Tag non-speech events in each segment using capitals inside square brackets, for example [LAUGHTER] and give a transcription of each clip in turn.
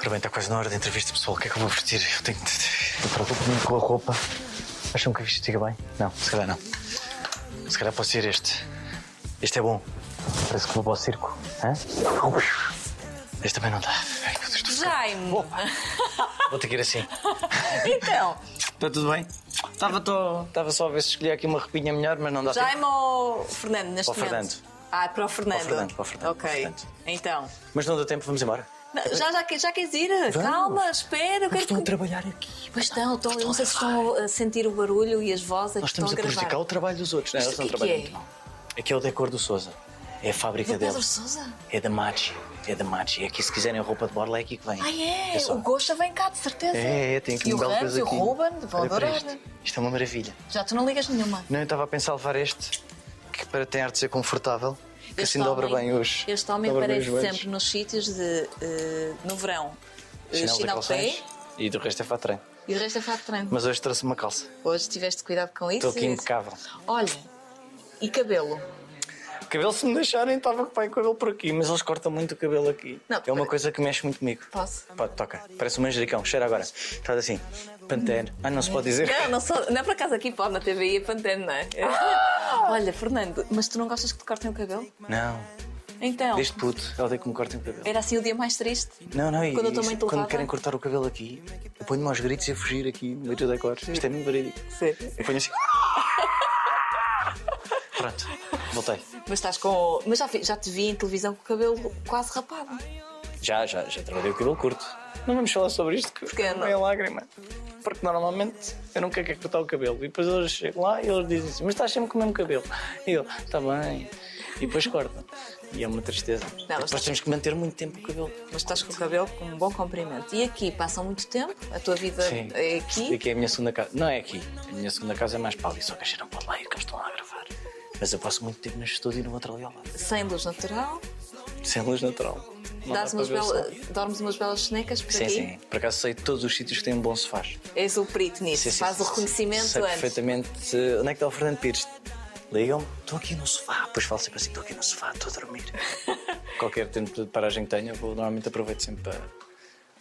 Ora bem, está quase na hora da entrevista, pessoal. O que é que eu vou vestir? Eu tenho de. Eu preocupo-me com a roupa. Acham que isto fica bem? Não, se calhar não. Se calhar pode ser este. Este é bom. Parece que vou para o circo. Hã? Este também não dá. Ai, meu Deus, estou... Jaime! Vou ter que ir assim. [LAUGHS] Então, Está tudo bem? Estava, tô... Estava só a ver se escolhia aqui uma roupinha melhor, mas não dá tempo. Jaime ou Fernando neste Para o momento? Fernando. Ah, é para o Fernando. Para o Fernando, para o Fernando, Ok. Fernando. Então. Mas não dá tempo, vamos embora. Já, já, que- já queres ir? Calma, espera. Mas estão a que- trabalhar aqui. Pois estão, estão, eu não sei se estão a sentir o barulho e as vozes Nós que estão estamos a a prejudicar o trabalho dos outros, não é? Mas Eles não que é que trabalham é? Aqui é o decor do Souza. É a fábrica Do Pedro. Sousa? É da Maggi. É da Maggi. Aqui, se quiserem roupa de borla, é aqui que vem. Ah, é? só. o Gosha vem cá, de certeza. É, é, tem aqui E um o coisa e o aqui. Ruben vão Olha adorar. Isto. isto é uma maravilha. Já tu não ligas nenhuma. Não, eu estava a pensar levar este, que para ter arte de ser confortável, que assim dobra homem- bem os. Este homem dobra aparece sempre nos sítios de. eh, no verão. eh, Chinelo de Chinelo de pé e do resto é fato treino. e o resto é fato treino. Mas hoje trouxe uma calça. Hoje tiveste cuidado com isso. Estou aqui impecável. Olha, e cabelo? Cabelo, se me deixarem, estava com o cabelo por aqui, mas eles cortam muito o cabelo aqui. Não, é uma pera- coisa que mexe muito comigo. Posso? Pode, toca. Parece um manjericão. Cheira agora. Faz assim. Pantene. Ah, não se pode dizer. Não, não, sou, não é por acaso aqui pode, na TVI é Pantene, não é? [LAUGHS] Olha, Fernando, mas tu não gostas que te cortem o cabelo? Não. Então, Desde puto, eu odeio que me cortem o cabelo. era assim o dia mais triste? Não, não, e, Quando te quando levava? querem cortar o cabelo aqui, eu ponho-me aos gritos e a fugir aqui no meio do decor. Isto é muito verídico. Sério? Eu ponho assim. Pronto, voltei. Mas estás com. Mas já, já te vi em televisão com o cabelo quase rapado. Já, já, já trabalhei o cabelo curto. Não vamos falar sobre isto que Porquê não? é lágrima. Porque normalmente eu não quero que é cortar o cabelo. E depois eles chegam lá e eles dizem assim, mas estás sempre com o mesmo cabelo. E eu, está bem. E depois cortam. E é uma tristeza. mas depois estás- temos que manter muito tempo o cabelo. Mas estás com o cabelo com um bom comprimento. E aqui passam muito tempo? A tua vida Sim. é aqui? Aqui é a minha segunda casa. Não é aqui. A minha segunda casa é mais pálida, só que a não pode lá ir, que eles estão lá a gravar. Mas eu passo muito tempo neste estúdio e no outro ali ao lado. Sem luz natural? Sem luz natural. Dás umas bela- dormes umas belas sonecas por Sim, aqui? sim. Por acaso sei todos os sítios que têm bons sofás. És o perito nisso, Sim, sim, faz sim, o sim. reconhecimento Sei antes. perfeitamente eh, onde é que está o Fernando Pires. Ligam-me, estou aqui no sofá. Depois falo sempre assim, estou aqui no sofá, estou a dormir. [LAUGHS] Qualquer tempo de paragem que tenha, vou, normalmente aproveito sempre para,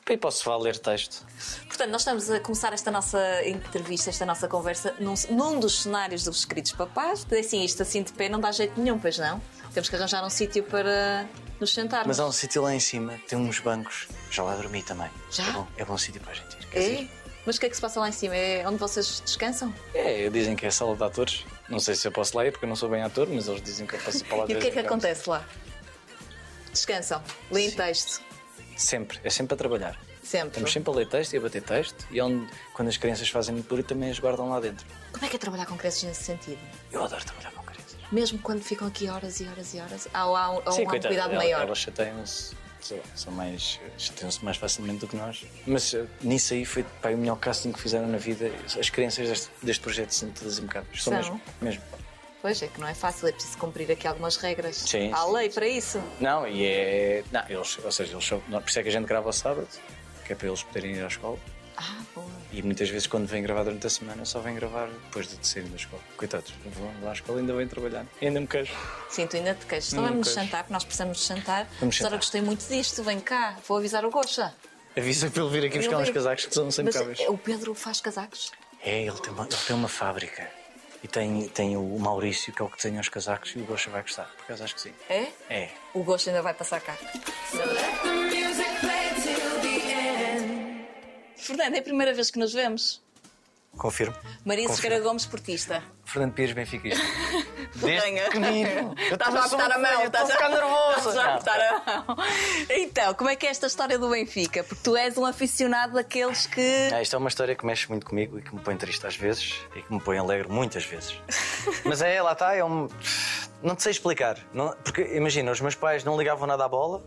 para ir para o sofá ler texto. Portanto, nós estamos a começar esta nossa entrevista, esta nossa conversa, num, num dos cenários dos queridos papás. Assim, isto assim de pé não dá jeito nenhum, pois não? Temos que arranjar um sítio para nos sentarmos. Mas há um sítio lá em cima, tem uns bancos. Já lá dormi também. Já? É bom, é bom sítio para a gente ir. Queres É? ir? Mas o que é que se passa lá em cima? É onde vocês descansam? É, dizem que é sala de atores. Não sei se eu posso lá ir porque eu não sou bem ator, mas eles dizem que eu posso ir para lá [LAUGHS] E o que é que acontece lá? Descansam, leem texto, Sempre, é sempre a trabalhar. sempre. Estamos sempre a ler texto e a bater texto e é onde, quando as crianças fazem muito barulho também as guardam lá dentro. Como é que é trabalhar com crianças nesse sentido? Eu adoro trabalhar. Mesmo quando ficam aqui horas e horas e horas, há, há, há, há um coitado, cuidado maior. Elas chateiam-se, sei lá, são mais, chateiam-se mais facilmente do que nós. Mas eh, nisso aí foi pá, o melhor casting que fizeram na vida. As crianças deste, deste projeto são todas impecáveis. São São? mesmo. mesmo. Pois é que não é fácil, é preciso cumprir aqui algumas regras. Sim, Há sim, lei para isso. Não, e é. Não, eles, ou seja, eles são, por isso é que a gente grava ao sábado, que é para eles poderem ir à escola. Ah, boa. E muitas vezes, quando vêm gravar durante a semana, só vêm gravar depois de saírem da escola. Coitados, vão lá à escola e ainda vêm trabalhar. Ainda me queixo. Sim, tu ainda te queixas. Então vamos jantar, porque nós precisamos de jantar. Vamos jantar. gostei muito disto, vem cá, vou avisar o Goxa. Avisa para ele vir aqui buscar uns casacos que são eh, o Pedro faz casacos? É, ele tem, uma, ele tem uma fábrica. E tem, tem o Maurício, que é o que desenha os casacos, e o Gosha vai gostar. Por acaso acho que sim. É? É. O Goxa ainda vai passar cá. Fernando, é a primeira vez que nos vemos. Confirmo. Confirmo. Sequeira Gomes, portista. Fernando Pires, Benfica. [LAUGHS] Venha. pequenino. Estás a apertar a mão, estás a ficar nervoso. Estás a apertar a mão. Então, como é que é esta história do Benfica? Porque tu és um aficionado daqueles que. Ah, isto é uma história que mexe muito comigo e que me põe triste às vezes e que me põe alegre muitas vezes. [LAUGHS] Mas é, lá está, é um. Não te sei explicar. Não- Porque imagina, os meus pais não ligavam nada à bola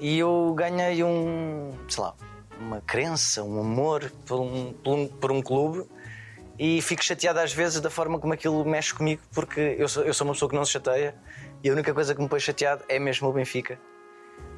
e eu ganhei um. sei lá, uma crença, um amor por um, por um, por um clube e fico chateado às vezes da forma como aquilo mexe comigo porque eu sou, eu sou uma pessoa que não se chateia e a única coisa que me põe chateado é mesmo o Benfica.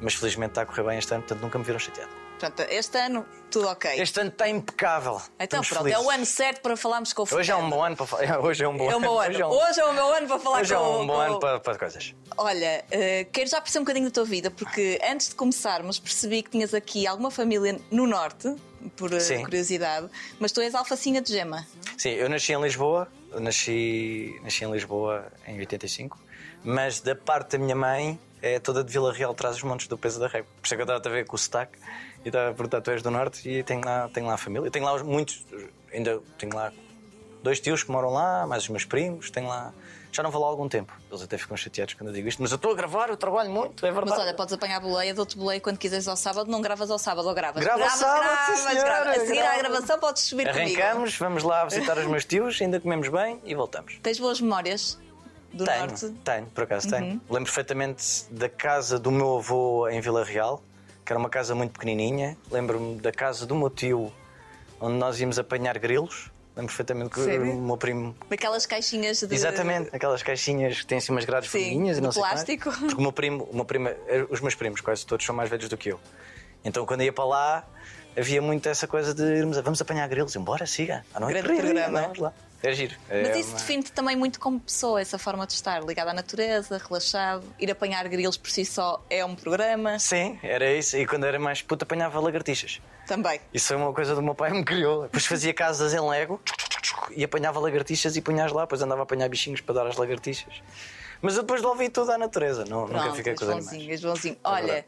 Mas felizmente está a correr bem este ano, portanto nunca me viram chateado. Portanto, este ano, tudo ok. Este ano está impecável. Então Estamos pronto, é felizes. o ano certo para falarmos com o Hoje é um Fernando. bom ano para falar. [LAUGHS] Hoje é um bom É um ano. Hoje é um, Hoje é o meu ano para falar hoje com é um bom com- ano para, para coisas. Olha, eh, quero já perceber um bocadinho da tua vida, porque antes de começarmos percebi que tinhas aqui alguma família no Norte, por eh, Sim. curiosidade, mas tu és alfacinha de gema. Sim, eu nasci em Lisboa, nasci, nasci em Lisboa em 85, mas da parte da minha mãe é toda de Vila Real, traz os montes do peso da régua. Por isso é que eu estava a ver com o sotaque e estava a perguntar: tu és do Norte e tenho lá, tenho lá a família. Eu tenho lá os- muitos, ainda tenho lá dois tios que moram lá, mais os meus primos, tenho lá. Já não vou lá há algum tempo. Eles até ficam chateados quando eu digo isto, mas eu estou a gravar, eu trabalho muito, é verdade. Mas olha, podes apanhar boleia, dou-te boleia quando quiseres ao sábado, não gravas ao sábado ou gravas? Grava ao gravas, sábado, gravas, sim, senhora. A seguir à grava. gravação podes subir comigo. Arrancamos, vamos lá visitar os meus tios, ainda comemos bem e voltamos. Tens boas memórias do tenho, Norte? Uhum. tenho, por acaso tenho. Lembro perfeitamente da casa do meu avô em Vila Real, que era uma casa muito pequenininha. Lembro-me da casa do meu tio, onde nós íamos apanhar grilos. Lembro perfeitamente que Sério? o meu primo. Daquelas caixinhas de. Exatamente, aquelas caixinhas que têm assim umas grades pequenininhas e não sei plástico. Porque o meu primo, o meu primo, eh, os meus primos, quase todos são mais velhos do que eu. Então quando ia para lá, havia muito essa coisa de irmos, a- vamos apanhar grilos, embora, siga. À noite, Grande ri, ri, programa. Vamos lá. É giro. Mas É isso uma- define-te também muito como pessoa, essa forma de estar ligada à natureza, relaxado. Ir apanhar grilos por si só é um programa. Sim, era isso. E quando era mais puto apanhava lagartixas. Também. Isso foi uma coisa do meu pai me criou. Depois fazia casas em Lego e apanhava lagartixas e punhas lá. Depois andava a apanhar bichinhos para dar às lagartixas. Mas eu depois devolvi tudo à natureza. Não, nunca Pronto, fiquei és com os animais. és bonzinho. É Olha, verdade.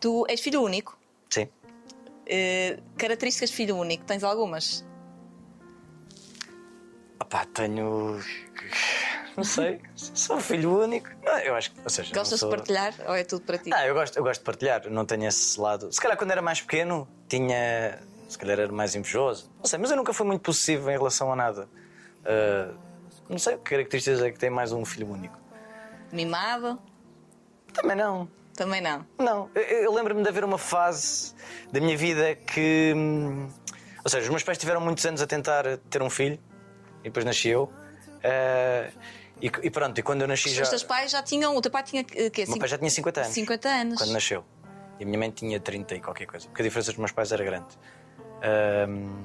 tu és filho único. Sim. Eh, características de filho único, tens algumas? Opá, tenho. Não sei. Sou filho único. Não, eu acho que. Ou seja, Gostas sou... de partilhar ou é tudo para ti? Ah, eu gosto, eu gosto de partilhar. Não tenho esse lado. Se calhar quando era mais pequeno, tinha. Se calhar era mais invejoso. Não sei, mas eu nunca fui muito possessivo em relação a nada. Ah, não sei que características é que tem mais um filho único. Mimado? Também não. Também não. Não, eu, eu lembro-me de haver uma fase da minha vida que. hum, Ou seja, os meus pais tiveram muitos anos a tentar ter um filho e depois nasci eu. Ah, e, e pronto, e quando eu nasci já. Os teus pais já tinham. O teu pai tinha eh, quê? O meu pai já tinha 50 anos. 50 anos. Quando nasceu. E a minha mãe tinha 30 e qualquer coisa. Porque a diferença dos meus pais era grande. Ahm,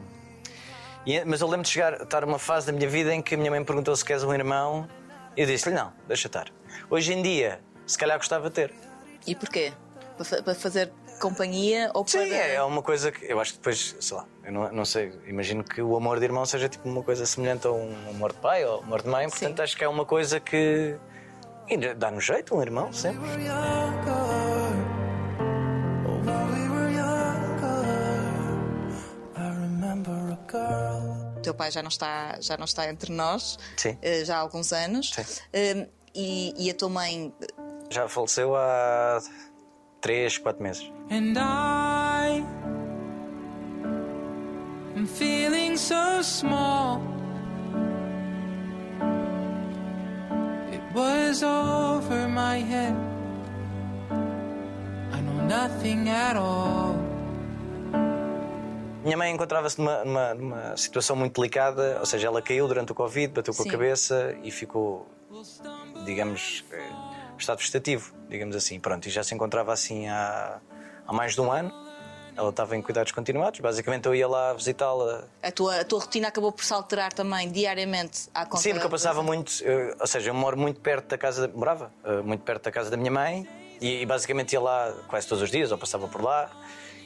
e- mas eu lembro de chegar, estar numa fase da minha vida em que a minha mãe perguntou se queres um irmão. E eu disse-lhe: não, deixa estar. Hoje em dia, se calhar gostava de ter. E porquê? Para fazer companhia ou Sim, para. é uma coisa que eu acho que depois, sei lá, eu não, não sei, imagino que o amor de irmão seja tipo uma coisa semelhante a um amor de pai ou amor de mãe, portanto Sim. acho que é uma coisa que dá-nos jeito, um irmão, sempre. oh. O teu pai já não está, já não está entre nós Sim. eh, já há alguns anos. Sim. Eh, e, e a tua mãe Já faleceu há 3, 4 meses. And I am feeling so small. It was over my head. I know nothing at all. Minha mãe encontrava-se numa, numa- numa situação muito delicada, ou seja, ela caiu durante o Covid, bateu com Sim. a cabeça e ficou, digamos, eh, estado vegetativo, digamos assim. Pronto, e já se encontrava assim há, há mais de um ano. Ela estava em cuidados continuados. Basicamente, eu ia lá visitá-la. a tua, a tua rotina acabou por se alterar também diariamente à conta Sim, porque eu passava muito, eu- ou seja, eu moro muito perto da casa, da- morava eh, muito perto da casa da minha mãe e, e basicamente ia lá quase todos os dias, ou passava por lá.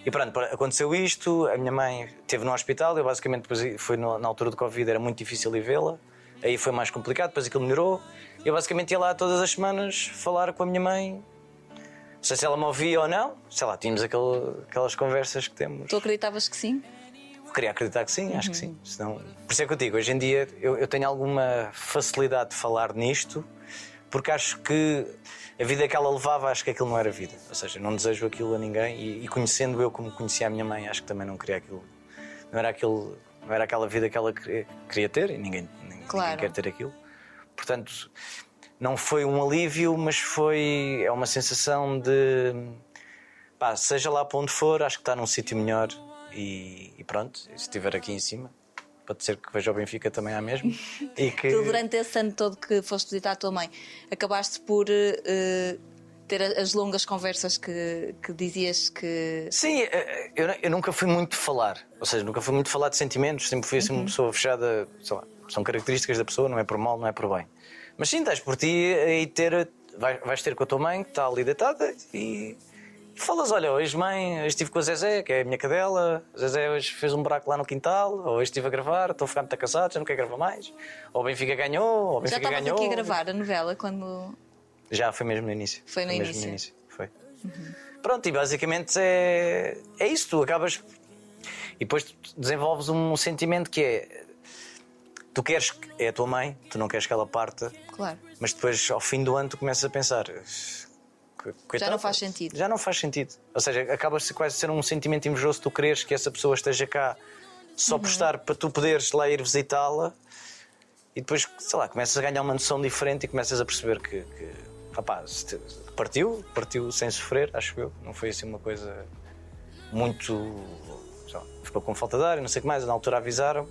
E pronto, aconteceu isto, a minha mãe esteve no hospital, eu basicamente depois no- na altura do Covid, era muito difícil ir vê-la, aí foi mais complicado, depois aquilo melhorou. Eu basicamente ia lá todas as semanas falar com a minha mãe, não sei se ela me ouvia ou não, sei lá, tínhamos aquele- aquelas conversas que temos. Tu acreditavas que sim? Eu Queria acreditar que sim, acho que sim. Senão... Por isso é que eu digo, hoje em dia eu, eu tenho alguma facilidade de falar nisto, porque acho que a vida que ela levava, acho que aquilo não era vida. Ou seja, não desejo aquilo a ninguém e, e conhecendo eu como conhecia a minha mãe, acho que também não queria aquilo. Não era, aquilo, não era aquela vida que ela queria, queria ter e ninguém, ninguém Claro. quer ter aquilo. Portanto, não foi um alívio, mas foi é uma sensação de pá, seja lá para onde for, acho que está num sítio melhor e, e pronto, se estiver aqui em cima, pode ser que veja o Benfica também à mesma. e que [LAUGHS] Tu, durante esse ano todo que foste visitar a tua mãe, acabaste por eh, eh, ter as longas conversas que, que dizias que. Sim, eh, eu, eu nunca fui muito falar. Ou seja, nunca fui muito falar de sentimentos. Sempre fui assim uma pessoa fechada. Sei lá, são características da pessoa, não é por mal, não é por bem. Mas sim, estás por ti e ter. vai- Vais ter com a tua mãe, que está ali deitada, e. falas, olha, hoje mãe, hoje estive com a Zezé, que é a minha cadela, a Zezé hoje fez um buraco lá no quintal, ou hoje estive a gravar, estou a ficar muito cansado, já não quero gravar mais. Ou Benfica ganhou, ou o Já Benfica estavas ganhou. aqui a gravar a novela quando. Já foi mesmo no início. Foi no mesmo início. Foi. Pronto, e basicamente é, é isso. Tu acabas. E depois desenvolves um sentimento que é. Tu queres. que- É a tua mãe, tu não queres que ela parta, Claro. mas depois, ao fim do ano, tu começas a pensar. "Co- coitada, não faz sentido." Já não faz sentido. Ou seja, acaba se quase a ser um sentimento invejoso tu quereres que essa pessoa esteja cá só Uhum. por estar para tu poderes lá ir visitá-la e depois, sei lá, começas a ganhar uma noção diferente e começas a perceber que, que rapaz, partiu, partiu sem sofrer, acho eu. Não foi assim uma coisa muito. lá, ficou com falta de ar e não sei o que mais. Na altura avisaram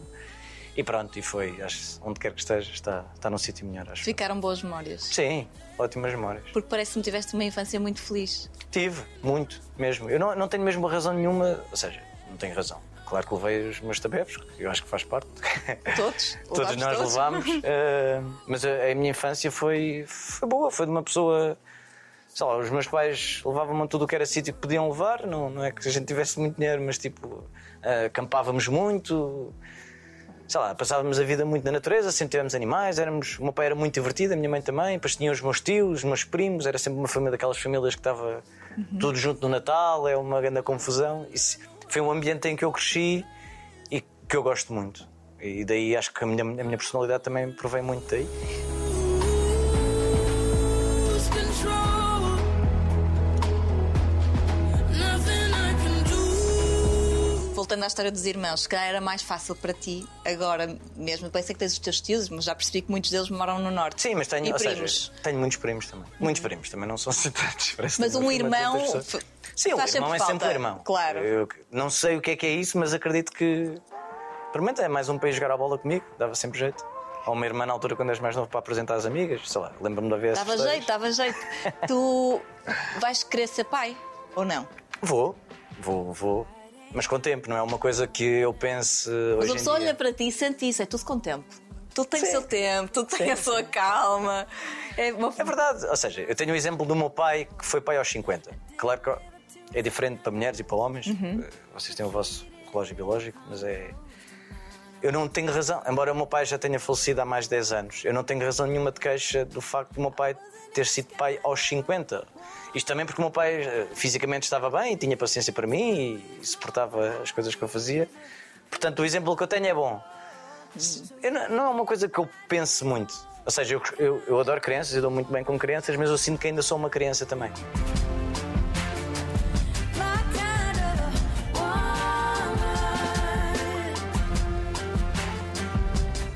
e pronto, e foi. Acho, onde quer que esteja, está, está num sítio melhor, acho. Ficaram boas memórias. Sim, ótimas memórias. Porque parece-me que tiveste uma infância muito feliz. Tive, muito, mesmo. Eu não, não tenho mesmo razão nenhuma, ou seja, não tenho razão. Claro que levei os meus tabefes, que eu acho que faz parte. [LAUGHS] Todos? [LAUGHS] Todos nós todos? levámos. [LAUGHS] eh, mas a, a minha infância foi, foi boa, foi de uma pessoa. Sei lá, os meus pais levavam-me tudo o que era sítio que podiam levar. Não, não é que a gente tivesse muito dinheiro, mas tipo, eh, acampávamos muito. Sei lá, passávamos a vida muito na natureza, sempre tivemos animais. Éramos, o meu pai era muito divertido, a minha mãe também. Depois tinha os meus tios, os meus primos. Era sempre uma família daquelas famílias que estava tudo junto no Natal. É uma grande confusão. Isso foi um ambiente em que eu cresci e que eu gosto muito. E daí acho que a minha, a minha personalidade também provém muito daí. Voltando à história dos irmãos, se calhar era mais fácil para ti agora mesmo. Eu pensei que tens os teus tios, mas já percebi que muitos deles moram no norte. Sim, mas tenho, E ou seja, primos. tenho muitos primos também. Muitos primos também, não são que Mas um irmão Sim, o irmão é sempre o irmão. Claro. Eu não sei o que é que é isso, mas acredito que. Menos é mais um ir jogar a bola comigo, dava sempre jeito. Ou uma irmã na altura, quando és mais novo, para apresentar as amigas, sei lá, lembro-me de haver essas Dava jeito, dava jeito. tu vais querer ser pai ou não? Vou, vou, vou. Mas com tempo, não é uma coisa que eu pense Mas hoje a pessoa olha para ti e sente isso, é tudo com tempo. Tudo tem o seu tempo, tudo tem a sua calma. É uma É verdade, ou seja, eu tenho o exemplo do meu pai que foi pai aos 50. Claro que é diferente para mulheres e para homens, Uhum. Eh, vocês têm o vosso relógio biológico, mas é. Eu não tenho razão, embora o meu pai já tenha falecido há mais de 10 anos, eu não tenho razão nenhuma de queixa do facto do meu pai ter sido pai aos 50. Isto também porque o meu pai eh, fisicamente estava bem tinha paciência para mim e suportava as coisas que eu fazia. Portanto, o exemplo que eu tenho é bom. Eu não, não é uma coisa que eu pense muito. Ou seja, eu, eu, eu adoro crianças, eu dou muito bem com crianças, mas eu sinto que ainda sou uma criança também.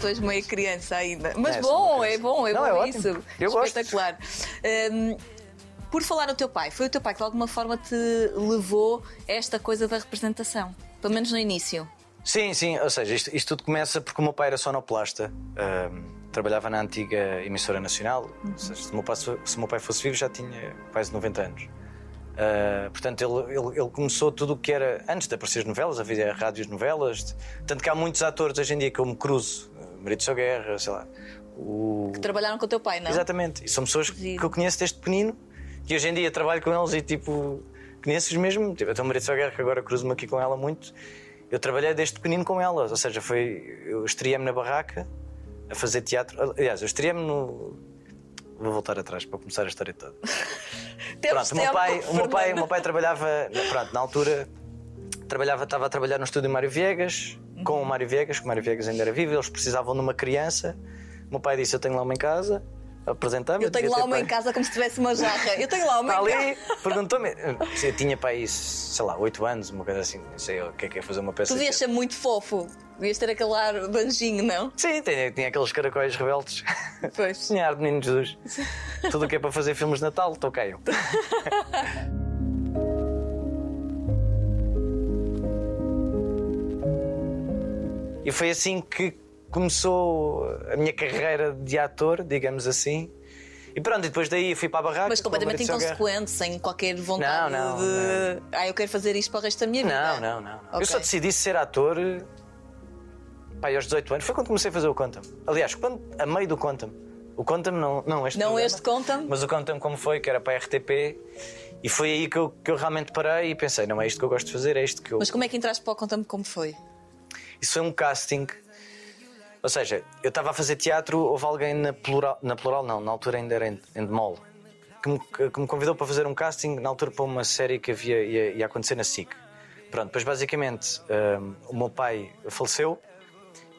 Tu és meio criança ainda. Mas É, sou uma bom, é bom, é Não, bom é ótimo. isso. Eu gosto. Espetacular. Hum, por falar no teu pai, foi o teu pai que de alguma forma te levou a esta coisa da representação? Pelo menos no início. Sim, sim, ou seja, isto, isto tudo começa porque o meu pai era sonoplasta, ahm, trabalhava na antiga emissora nacional. Seja, se, o meu pai, se o meu pai fosse vivo já tinha quase 90 anos. Ah, portanto, ele, ele, ele começou tudo o que era antes de aparecer as novelas, havia rádios novelas. Tanto que há muitos atores hoje em dia que eu me cruzo, Marido Sou Guerra, sei lá. O... Trabalharam com o teu pai, não? Exatamente, e são pessoas que eu conheço desde pequenino, que hoje em dia trabalho com eles e tipo, conheço-os mesmo. Tipo, até o Marido Sou Guerra, que agora cruzo-me aqui com ela muito. Eu trabalhei desde pequenino com elas, ou seja, foi. Eu estreiei-me na barraca a fazer teatro. Aliás, eu estreiei-me no. Vou voltar atrás para começar a história toda. [LAUGHS] Pronto, o meu pai, o meu pai, o meu pai trabalhava, pronto, na altura trabalhava, estava a trabalhar no estúdio Mário Viegas, com o Mário Viegas, que o Mário Viegas ainda era vivo, eles precisavam de uma criança. O meu pai disse: Eu tenho lá uma em casa, apresentava Eu tenho lá uma em casa como se tivesse uma jarra. Eu tenho lá uma Está em ali, casa. perguntou-me. Eu tinha para sei lá, 8 anos, uma coisa assim, não sei o que é que é fazer uma peça. Tu de devias ser muito fofo. Devias ter aquele ar de anjinho, não? Sim, tinha, tinha aqueles caracóis rebeldes. Pois. [LAUGHS] Tinha ar de menino Jesus. [LAUGHS] Tudo o que é para fazer filmes de Natal, estou cá [LAUGHS] E foi assim que começou a minha carreira de ator, digamos assim. E pronto, e depois daí fui para a barraca. Mas completamente inconsequente, sem qualquer vontade Não, não, de. Ah, eu quero fazer isto para o resto da minha vida. Não, não, não. não. Ok. Eu só decidi ser ator pai, aos 18 anos. Foi quando comecei a fazer o Conta-me. Aliás, quando, a meio do Conta-me. O Conta-me não, não este Não programa, este Conta-me? Mas o Conta-me como foi, que era para a RTP. E foi aí que eu, que eu realmente parei e pensei: não é isto que eu gosto de fazer, é isto que eu. Mas como é que entraste para o Conta-me como foi? Isso foi um casting. Ou seja, eu estava a fazer teatro, houve alguém na plural, na plural não, na altura ainda era em, em Demol, que me, que me convidou para fazer um casting na altura para uma série que havia, ia, ia acontecer na SIC. Pronto, depois basicamente hum, o meu pai faleceu,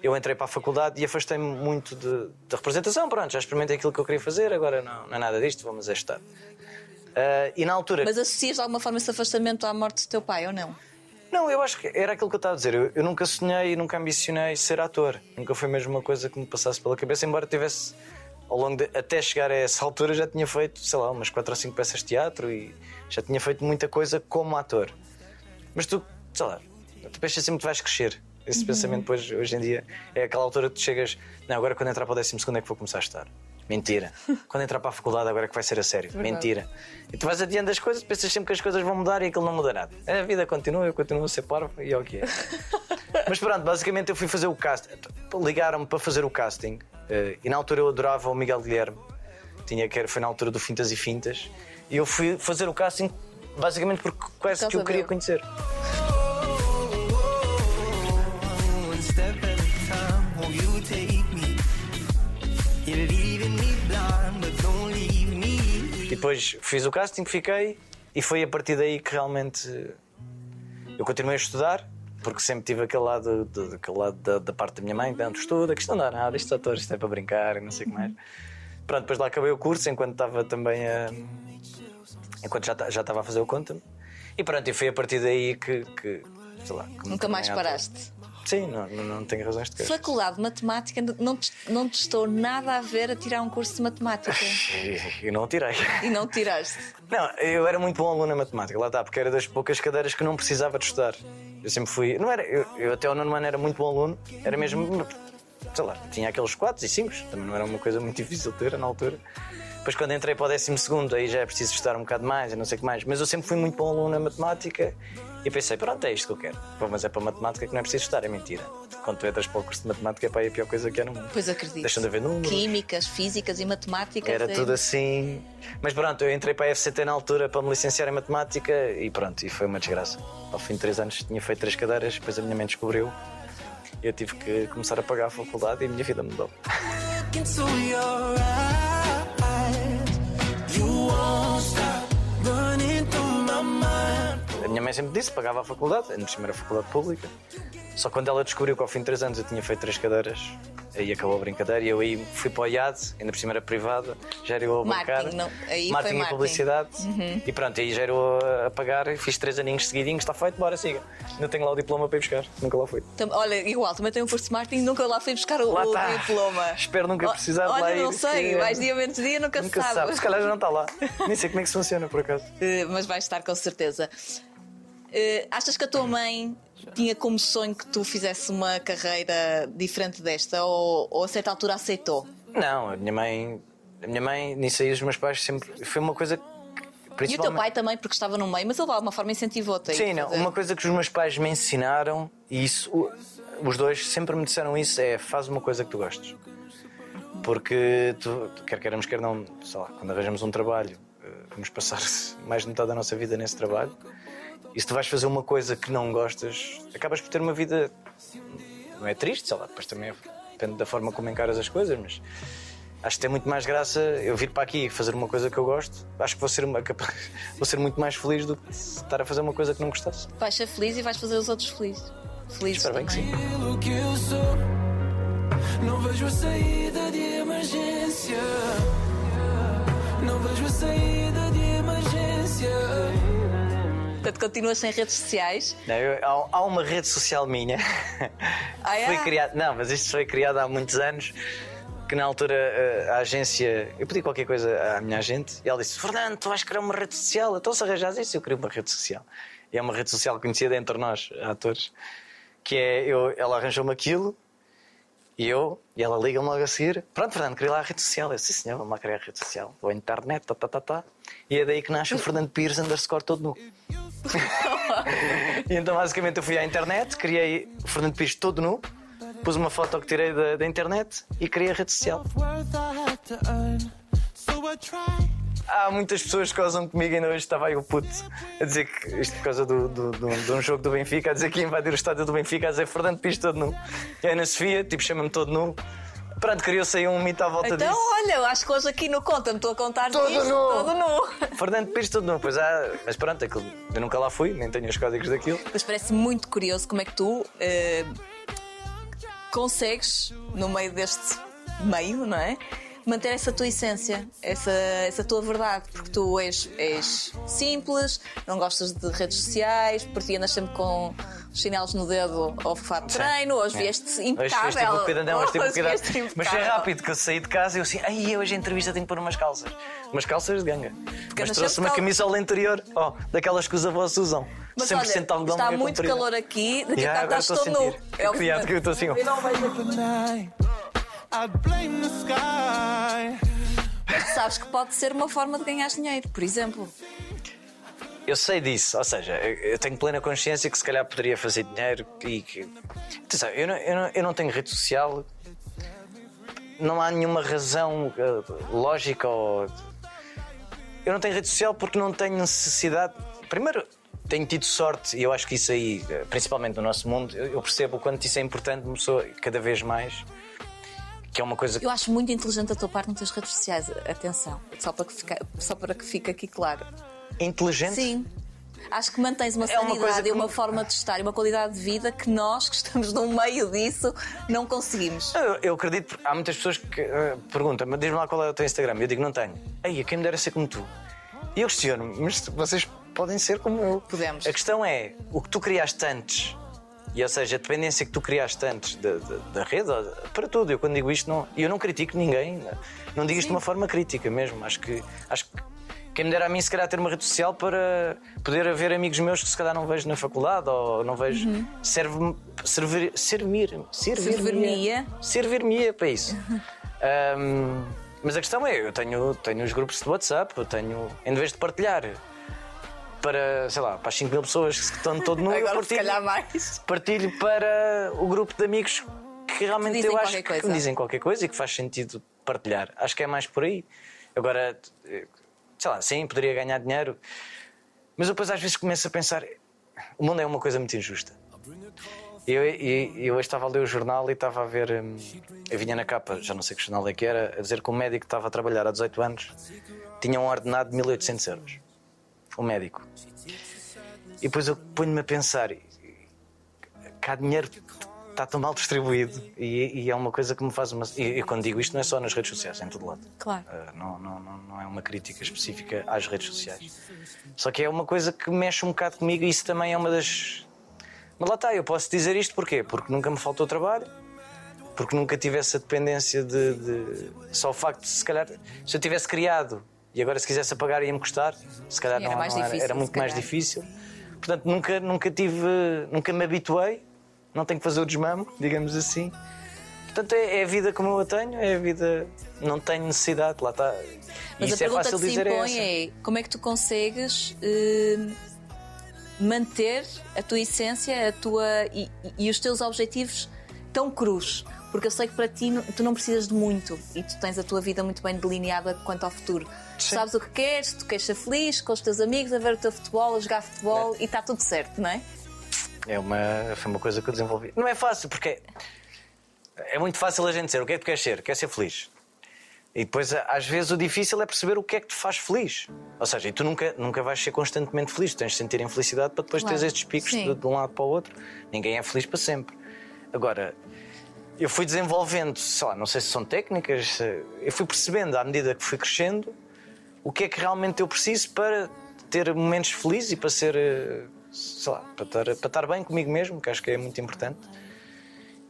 eu entrei para a faculdade e afastei-me muito de- da representação. Pronto, já experimentei aquilo que eu queria fazer, agora não, não é nada disto, vamos a estar. Ah, e na altura. Mas associas de alguma forma esse afastamento à morte do teu pai ou não? Não, eu acho que era aquilo que eu estava a dizer. Eu, eu nunca sonhei e nunca ambicionei ser ator. Nunca foi mesmo uma coisa que me passasse pela cabeça, embora tivesse, ao longo de, até chegar a essa altura, já tinha feito, sei lá, umas 4 ou 5 peças de teatro e já tinha feito muita coisa como ator. Mas tu, sei lá, tu pensas sempre que vais crescer. Esse pensamento, depois, hoje em dia, é aquela altura que tu chegas. Não, agora quando entrar para o 12 é que vou começar a estar. Mentira. [LAUGHS] Quando entrar para a faculdade, agora é que vai ser a sério. Mentira. E tu vais adiante das coisas, pensas sempre que as coisas vão mudar e aquilo não muda nada. A vida continua, eu continuo a ser parvo e é o que é. [LAUGHS] Mas pronto, basicamente eu fui fazer o casting. Ligaram-me para fazer o casting eh, e na altura eu adorava o Miguel Guilherme. Tinha que era- foi na altura do Fintas e Fintas. E eu fui fazer o casting basicamente porque quase causa que eu queria conhecer. E depois fiz o casting, fiquei e foi a partir daí que realmente eu continuei a estudar, porque sempre tive aquele lado, de- aquele lado da, da parte da minha mãe, que não estuda, que isto não dá nada, isto é ator, isto é para brincar e não sei o que mais. Pronto, depois lá acabei o curso enquanto estava também a. enquanto já, já estava a fazer o conta E pronto, e foi a parti daí que. que sei lá, que Nunca mais paraste. Sim, não, não, tenho razões de queixa. Faculdade de Matemática não te, não te estou nada a ver a tirar um curso de Matemática. [LAUGHS] E não tirei. e não tiraste. Não, eu era muito bom aluno na matemática, lá está, porque era das poucas cadeiras que não precisava de estudar. Eu sempre fui. Não era, eu, eu até ao nono ano era muito bom aluno, era mesmo. Sei lá, tinha aqueles 4 e 5, também não era uma coisa muito [LAUGHS] difícil de ter na altura. Depois, quando entrei para o décimo segundo, aí já é preciso estudar um bocado mais e não sei o que mais. Mas eu sempre fui muito bom aluno na matemática e pensei, pronto, é isto que eu quero. Pô, mas é para matemática que não é preciso estudar, é mentira. Quando tu entras para o curso de matemática, é para aí a pior coisa que é no mundo. Pois acredito. Deixam de haver números. Químicas, físicas e matemáticas. Era é- tudo assim. Mas pronto, eu entrei para a FCT na altura para me licenciar em matemática e pronto, e foi uma desgraça. Ao fim de três anos tinha feito três cadeiras, depois a minha mãe descobriu. Eu tive que começar a pagar a faculdade e a minha vida mudou. A minha mãe sempre disse pagava a faculdade, ainda por cima era faculdade pública. Só quando ela descobriu que ao fim de três anos eu tinha feito três cadeiras, aí acabou a brincadeira e eu aí fui para o IAD, ainda por cima era privada, eu a bancar. Marketing, não, aí foi marketing e publicidade. E pronto, aí eu a- pagar, fiz três aninhos seguidinhos, está feito, bora, siga. Ainda tenho lá o diploma para ir buscar, nunca lá fui. Olha, igual, também tenho um curso de marketing nunca lá fui buscar o, o tá. diploma. Espero nunca O- precisar de Olha, lá não ir, sei, vais dia menos dia, nunca, Nunca se sabe. sabe, se calhar já não está lá. [LAUGHS] Nem sei como é que isso funciona, por acaso. Eh, mas vais estar com certeza. Eh, achas que a tua mãe tinha como sonho que tu fizesse uma carreira diferente desta ou, ou a certa altura aceitou? Não, a minha mãe. A minha mãe, nisso aí, os meus pais sempre. Foi uma coisa que. E o teu pai também, porque estava no meio, mas ele de alguma forma incentivou-te. Sim, não. fazer. Uma coisa que os meus pais me ensinaram, e isso, os dois sempre me disseram isso: é faz uma coisa que tu gostes. Porque, tu, quer queiramos, quer não, sei lá, quando arranjamos um trabalho, eh, vamos passar [LAUGHS] mais de metade da nossa vida nesse trabalho. E se tu vais fazer uma coisa que não gostas, acabas por ter uma vida. Não é triste, sei lá, depois também depende da forma como encaras as coisas, mas acho que tem muito mais graça eu vir para aqui e fazer uma coisa que eu gosto. Acho que vou ser, uma, [LAUGHS] vou ser muito mais feliz do que estar a fazer uma coisa que não gostasse. Vais ser feliz e vais fazer os outros felizes. Felizes Espero bem que sim. Pelo que eu sou, não vejo a saída de emergência. Não vejo a saída de emergência. Portanto, continuas sem redes sociais. Não, eu- há, há uma rede social minha. Ah, é? foi criada, não, mas isto foi criado há muitos anos. Que na altura eh, a agência. Eu pedi qualquer coisa à minha agente e ela disse: Fernando, tu vais criar uma rede social. Então se arranjas isso, eu queria uma rede social. E é uma rede social conhecida entre nós, atores. Que é. Eu, ela arranjou-me aquilo E eu, e ela liga-me logo a seguir. Pronto, Fernando, queria lá a rede social. Eu, sim senhor, vamos lá criar a rede social. Ou a internet, tá, tá, tá, tá. E é daí que nasce o Fernando Pires underscore todo nu. [LAUGHS] então basicamente eu fui à internet, criei o Fernando Pires todo nu, pus uma foto que tirei da, da internet e criei a rede social. Há muitas pessoas que gozam comigo, ainda hoje estava aí o puto a dizer que isto por causa do, do- do- de um jogo do Benfica, a dizer que invadir o estádio do Benfica, a dizer Fernando Pires todo nu. E a Ana Sofia, tipo, chama-me todo nu. Pronto, criou-se aí um mito à volta Então, disso. olha, eu acho que hoje aqui no Conta-me estou a contar Todo disto, nu. todo nu. [LAUGHS] Fernando Pires todo nu, pois há. Mas pronto, aquilo, eu nunca lá fui, nem tenho os códigos daquilo. Mas parece muito curioso como é que tu eh, consegues, no meio deste meio, não é? Manter essa tua essência, essa, essa tua verdade, porque tu és, és simples, não gostas de redes sociais, porque andas sempre com chinelos no dedo ao fato de treino, hoje vieste Hoje impecável. com cuidado, não, hoje Hoje cuidado. Mas foi rápido que eu saí de casa e eu assim, ai, hoje a entrevista tenho que pôr umas calças. Umas calças de ganga. Mas andas trouxe sempre uma cal- camisola interior, ó, daquelas que os avós usam. Mas 100% olha, algodão está muito comprida. calor aqui, daqui Yeah, a estou a estou nu. sentir. É o Criado que- eu estou assim, ó. Tonight, I blame the sky. Mas tu sabes que pode ser uma forma de ganhar dinheiro, por exemplo. Eu sei disso, ou seja, eu tenho plena consciência que se calhar poderia fazer dinheiro e que. Atenção, eu não, eu não, eu não tenho rede social, não há nenhuma razão eh, lógica ou. Eu não tenho rede social porque não tenho necessidade. Primeiro, tenho tido sorte e eu acho que isso aí, eh, principalmente no nosso mundo, eu percebo o quanto isso é importante, uma pessoa cada vez mais. Que é uma coisa que Eu acho muito inteligente a tua parte nas tuas redes sociais. Atenção, só para que, só para que fique aqui claro. É inteligente. Sim. Acho que mantens uma É uma sanidade coisa que e uma forma de estar e uma qualidade de vida que nós, que estamos no meio disso, não conseguimos. Eu, eu acredito, há muitas pessoas que eh, perguntam, mas diz-me lá qual é o teu Instagram. Eu digo, não tenho. Aí, quem me dera ser como tu. E eu questiono, mas vocês podem ser como eu. Podemos. A questão é, o que tu criaste antes, e ou seja, a dependência que tu criaste antes da, da, da rede, para tudo. Eu quando digo isto, não, eu não critico ninguém, não digo isto de uma forma crítica mesmo. Acho que, acho que quem me dera a mim, se calhar, ter uma rede social para poder haver amigos meus que se calhar não vejo na faculdade ou não vejo. Serve-me. Servir. Servir. Servir-me-ia. Servir-me-ia para isso. Ahm, mas a questão é, eu tenho, tenho os grupos de WhatsApp, eu tenho, em vez de partilhar para, sei lá, para as 5 mil pessoas que estão todo eu [LAUGHS] Agora, se partilho, calhar, mais. partilho para o grupo de amigos que realmente dizem eu acho que coisa. me dizem qualquer coisa e que faz sentido partilhar. Acho que é mais por aí. Agora, sei lá, sim, poderia ganhar dinheiro, mas eu depois às vezes começo a pensar: o mundo é uma coisa muito injusta. Eu, e- eu hoje estava a ler o jornal e estava a ver. hum, eu vinha na capa, já não sei que jornal é que era, a dizer que um médico que estava a trabalhar há 18 anos tinha um ordenado de 1800 euros. Um médico. E depois eu ponho-me a pensar: há dinheiro está tão mal distribuído e, e é uma coisa que me faz uma. E, e quando digo isto, não é só nas redes sociais, é em todo lado. Claro. Uh, não, não, não, é uma crítica específica às redes sociais. Só que é uma coisa que mexe um bocado comigo e isso também é uma das. Mas lá está, eu posso dizer isto porquê? Porque nunca me faltou trabalho, porque nunca tive essa dependência de. de- Só o facto de, se calhar, se eu tivesse criado e agora se quisesse apagar ia-me custar, se calhar Sim, era não, mais não era, difícil, era se muito mais difícil. Portanto, nunca, nunca tive. Nunca me habituei, não tenho que fazer o desmamo, digamos assim. Portanto, é, é a vida como eu a tenho, é a vida. Não tenho necessidade, lá está. Mas Isso a é pergunta fácil que se dizer impõe é é como é que tu consegues eh, manter a tua essência a tua, e, e os teus objetivos tão crus? Porque eu sei que para ti tu não precisas de muito e tu tens a tua vida muito bem delineada quanto ao futuro. Tu Sim. sabes o que queres, tu queres ser feliz com os teus amigos, a ver o teu futebol, a jogar futebol e está tudo certo, não é? É uma, foi uma coisa que eu desenvolvi. Não é fácil, porque é muito fácil a gente dizer o que é que tu queres ser, quer ser feliz. E depois, às vezes, o difícil é perceber o que é que te faz feliz. Ou seja, e tu nunca, nunca vais ser constantemente feliz, tens de sentir infelicidade para depois Claro. teres estes picos de, de um lado para o outro. Ninguém é feliz para sempre. Agora, eu fui desenvolvendo, sei lá, não sei se são técnicas, eu fui percebendo à medida que fui crescendo o que é que realmente eu preciso para ter momentos felizes e para ser, eh, sei lá, para estar, para estar bem comigo mesmo, que acho que é muito importante.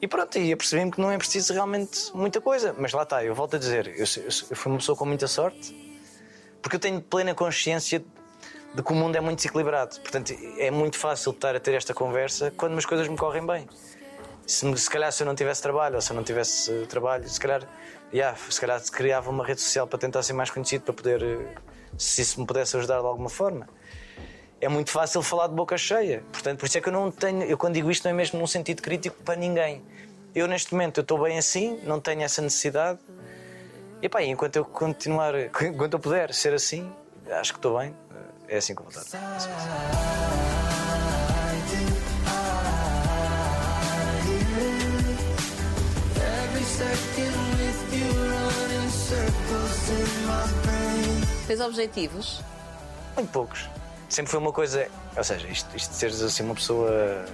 E pronto, e apercebi-me que não é preciso realmente muita coisa. Mas lá está, eu volto a dizer, eu, eu- fui uma pessoa com muita sorte, porque eu tenho plena consciência de que o mundo é muito desequilibrado. Portanto, é muito fácil estar a ter esta conversa quando as coisas me correm bem. Se, se calhar se eu não tivesse trabalho ou se eu não tivesse eh, trabalho, se calhar, yeah, se calhar criava uma rede social para tentar ser mais conhecido, para poder, eh, se isso me pudesse ajudar de alguma forma. É muito fácil falar de boca cheia. Portanto, por isso é que eu não tenho, eu quando digo isto não é mesmo num sentido crítico para ninguém. Eu neste momento eu estou bem assim, não tenho essa necessidade. E pá, enquanto eu continuar, [LAUGHS] enquanto eu puder ser assim, acho que estou bem. É assim que eu vou estar. In my brain. Tens objetivos? Muito poucos. Sempre foi uma coisa. Ou seja, isto, isto de seres assim uma pessoa.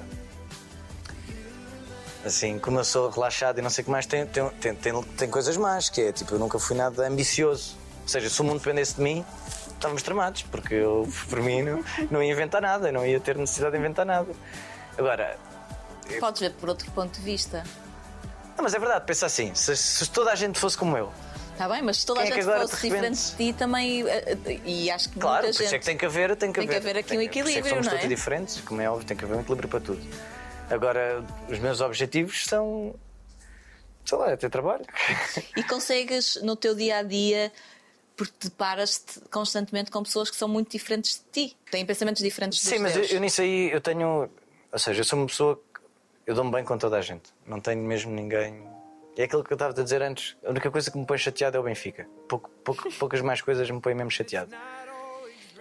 Assim, como eu sou relaxado e não sei o que mais, tem, tem, tem, tem, tem coisas más, que é tipo, eu nunca fui nada ambicioso. Ou seja, se o mundo dependesse de mim, estávamos tramados, porque eu, por mim, não, não ia inventar nada, não ia ter necessidade de inventar nada. Agora, Podes ver por outro ponto de vista. não, mas é verdade, pensa assim, se, se toda a gente fosse como eu, Está bem, mas se toda a é gente agora, fosse de diferente de ti também. eh, eh, E acho que Claro, muita por isso gente. é que tem que haver, tem que Tem que haver, aqui um por é equilíbrio, somos não é? todos diferentes, como é óbvio, tem que haver um equilíbrio para tudo. Agora, os meus objetivos são. sei lá, é ter trabalho. [LAUGHS] E consegues no teu dia a dia, porque deparas-te constantemente com pessoas que são muito diferentes de ti, têm pensamentos diferentes dos Sim, mas eu, eu nisso aí eu tenho. Ou seja, eu sou uma pessoa que. Eu dou-me bem com toda a gente. Não tenho mesmo ninguém. É aquilo que eu estava a dizer antes. A única coisa que me põe chateado é o Benfica. Pouco, pouco- [LAUGHS] poucas mais coisas me põem mesmo chateado.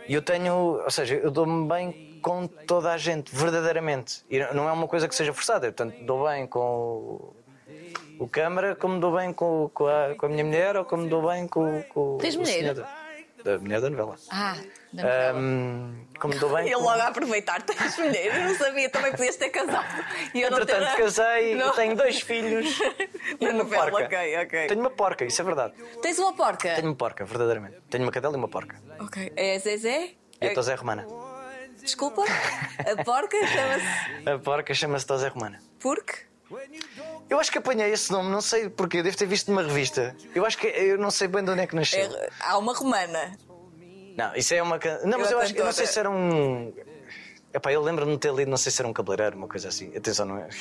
E eu tenho. Ou seja, eu dou-me bem com toda a gente, verdadeiramente. E não é uma coisa que seja forçada. Eu, portanto, dou bem com o, o câmara, como dou bem com, com, a, com a minha mulher ou como dou bem com, com Tens o mulher? Da, mulher da novela. Ah, da novela. Ahm, como dou bem [LAUGHS] Ele logo a aproveitar, tens mulher, eu não sabia, também podias ter casado. E eu não ter- Entretanto, casei, Não. tenho dois filhos. Na [LAUGHS] e uma novela, porca. ok, ok. Tenho uma porca, isso é verdade. Tens uma porca? Tenho uma porca, verdadeiramente. Tenho uma cadela e uma porca. Ok. É Zezé? E a Tosé Romana. Desculpa? A porca chama-se A porca chama-se Tosé Romana. Porque? Eu acho que apanhei esse nome, não sei porquê, devo ter visto numa revista. Eu acho que eu não sei bem de onde é que nasceu. É- há uma romana. Não, isso é uma. can- Não, mas Eu eu acho eu não sei se era um. Epá, eu lembro-me de ter lido, não sei se era um cabeleireiro, uma coisa assim. Atenção, não é? [LAUGHS]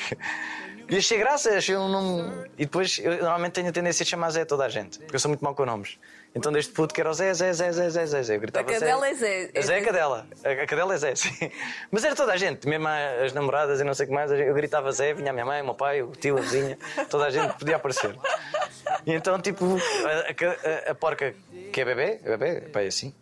E achei graça, achei um nome. E depois, eu normalmente tenho a tendência de chamar Zé a toda a gente, porque eu sou muito mau com nomes. Então, desde puto que era o Zé, Zé, Zé, Zé, Zé, Zé. Zé. Eu gritava A cadela é Zé. A Zé é a cadela. A cadela é Zé, [LAUGHS] sim. Mas era toda a gente, mesmo as namoradas e não sei o que mais. Eu gritava Zé, vinha a minha mãe, o meu pai, o tio, a vizinha, toda a gente podia aparecer. E então, tipo, a, a a- porca que é bebê, é bebê, pá, é assim.